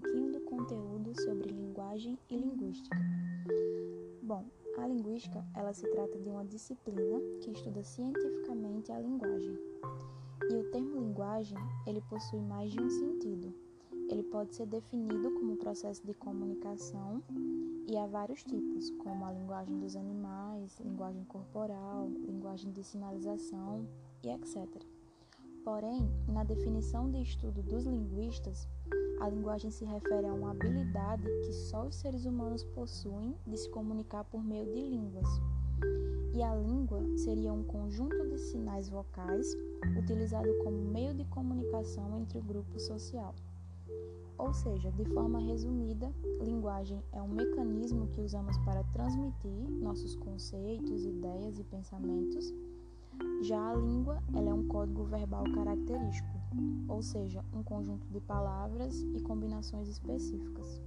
pouquinho do conteúdo sobre linguagem e linguística. Bom, a linguística, ela se trata de uma disciplina que estuda cientificamente a linguagem. E o termo linguagem, ele possui mais de um sentido. Ele pode ser definido como um processo de comunicação e há vários tipos, como a linguagem dos animais, linguagem corporal, linguagem de sinalização e etc. Porém, na definição de estudo dos linguistas, a linguagem se refere a uma habilidade que só os seres humanos possuem de se comunicar por meio de línguas. E a língua seria um conjunto de sinais vocais utilizado como meio de comunicação entre o grupo social. Ou seja, de forma resumida, linguagem é um mecanismo que usamos para transmitir nossos conceitos, ideias e pensamentos já a língua ela é um código verbal característico, ou seja, um conjunto de palavras e combinações específicas.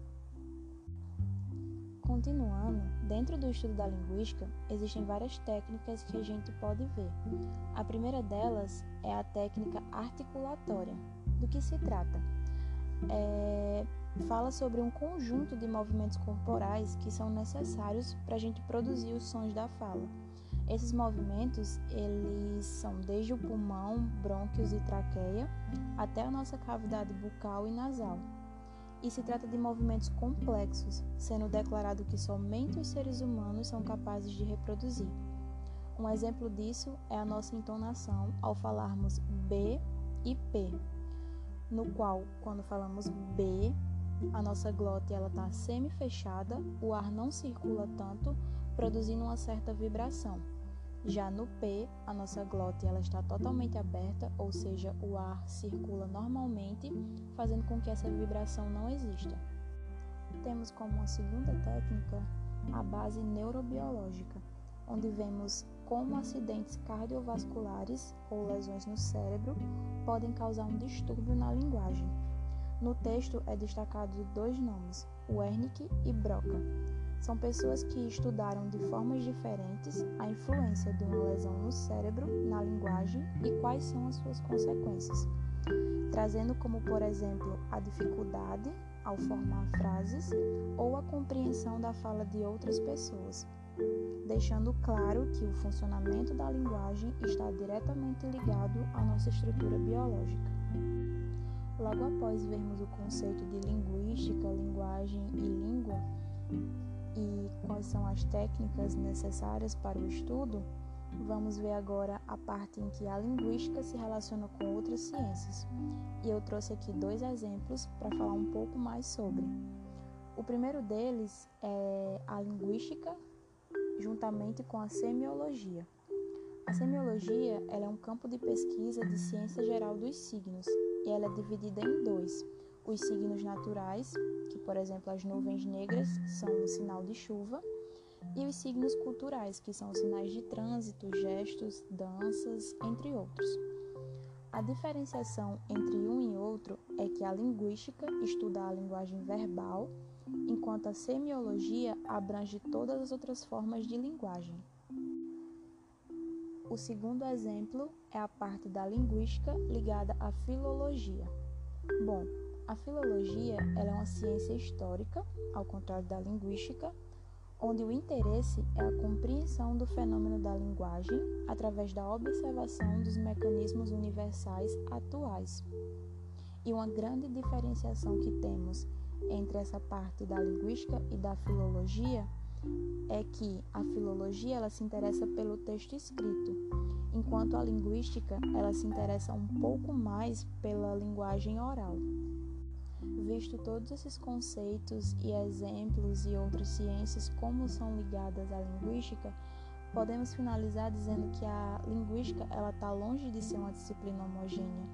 Continuando, dentro do estudo da linguística, existem várias técnicas que a gente pode ver. A primeira delas é a técnica articulatória. Do que se trata? É, fala sobre um conjunto de movimentos corporais que são necessários para a gente produzir os sons da fala. Esses movimentos, eles são desde o pulmão, brônquios e traqueia, até a nossa cavidade bucal e nasal. E se trata de movimentos complexos, sendo declarado que somente os seres humanos são capazes de reproduzir. Um exemplo disso é a nossa entonação ao falarmos B e P, no qual, quando falamos B, a nossa glote está semi-fechada, o ar não circula tanto, produzindo uma certa vibração. Já no P, a nossa glote ela está totalmente aberta, ou seja, o ar circula normalmente, fazendo com que essa vibração não exista. Temos como uma segunda técnica a base neurobiológica, onde vemos como acidentes cardiovasculares ou lesões no cérebro podem causar um distúrbio na linguagem. No texto é destacado dois nomes, Wernicke e Broca, são pessoas que estudaram de formas diferentes a influência de uma lesão no cérebro na linguagem e quais são as suas consequências, trazendo como, por exemplo, a dificuldade ao formar frases ou a compreensão da fala de outras pessoas, deixando claro que o funcionamento da linguagem está diretamente ligado à nossa estrutura biológica. Logo após vermos o conceito de linguística, linguagem e língua, e quais são as técnicas necessárias para o estudo, vamos ver agora a parte em que a linguística se relaciona com outras ciências. E eu trouxe aqui dois exemplos para falar um pouco mais sobre. O primeiro deles é a linguística, juntamente com a semiologia. A semiologia é um campo de pesquisa de ciência geral dos signos e ela é dividida em dois os signos naturais, que por exemplo as nuvens negras são um sinal de chuva, e os signos culturais, que são sinais de trânsito, gestos, danças, entre outros. A diferenciação entre um e outro é que a linguística estuda a linguagem verbal, enquanto a semiologia abrange todas as outras formas de linguagem. O segundo exemplo é a parte da linguística ligada à filologia. Bom, a filologia é uma ciência histórica, ao contrário da linguística, onde o interesse é a compreensão do fenômeno da linguagem através da observação dos mecanismos universais atuais. E uma grande diferenciação que temos entre essa parte da linguística e da filologia é que a filologia ela se interessa pelo texto escrito, enquanto a linguística ela se interessa um pouco mais pela linguagem oral. Visto todos esses conceitos e exemplos e outras ciências como são ligadas à linguística, podemos finalizar dizendo que a linguística ela está longe de ser uma disciplina homogênea,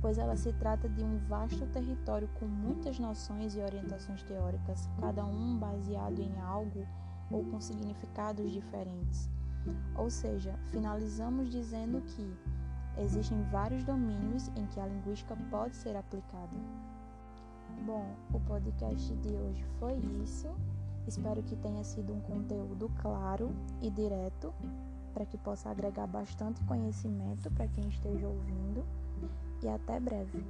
pois ela se trata de um vasto território com muitas noções e orientações teóricas, cada um baseado em algo ou com significados diferentes. Ou seja, finalizamos dizendo que existem vários domínios em que a linguística pode ser aplicada. Bom, o podcast de hoje foi isso. Espero que tenha sido um conteúdo claro e direto para que possa agregar bastante conhecimento para quem esteja ouvindo. E até breve.